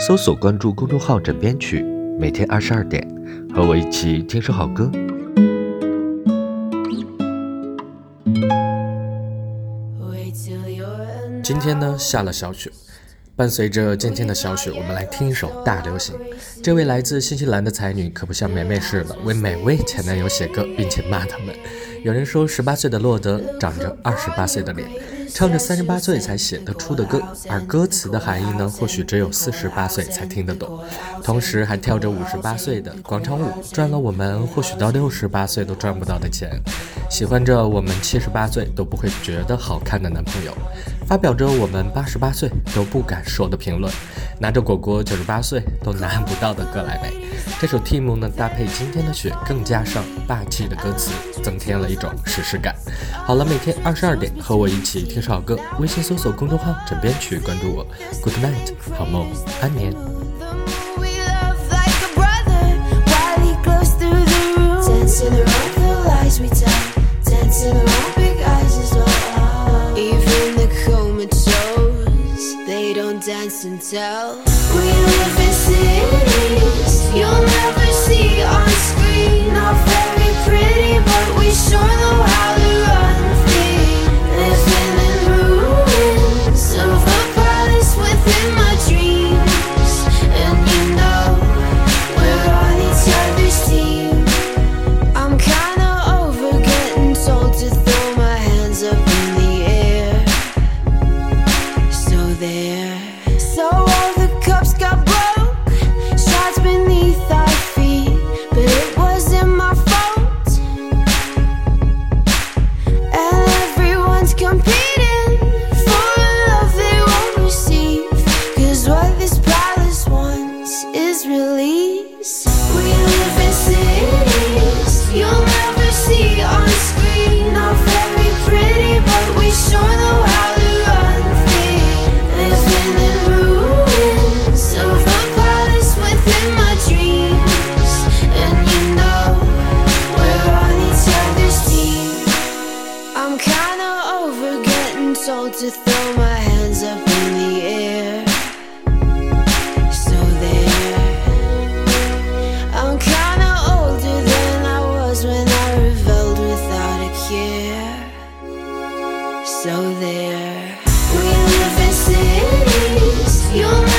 搜索关注公众号“枕边曲”，每天二十二点，和我一起听首好歌。今天呢下了小雪，伴随着渐渐的小雪，我们来听一首大流行。这位来自新西兰的才女可不像梅梅似的为每位前男友写歌，并且骂他们。有人说，十八岁的洛德长着二十八岁的脸。唱着三十八岁才写得出的歌，而歌词的含义呢，或许只有四十八岁才听得懂。同时还跳着五十八岁的广场舞，赚了我们或许到六十八岁都赚不到的钱。喜欢着我们七十八岁都不会觉得好看的男朋友，发表着我们八十八岁都不敢说的评论，拿着果果九十八岁都拿不到的格莱美。这首 Team 呢，搭配今天的雪，更加上霸气的歌词，增添了一种史诗感。好了，每天二十二点和我一起听。少歌，微信搜索公众号“枕边曲”，关注我。Good night，好梦，安眠。Even the comatose, they don't dance and tell. We live in cities you'll never see on screen. Not very pretty. to throw my hands up in the air. So there, I'm kinda older than I was when I reveled without a care. So there, we live in cities. You're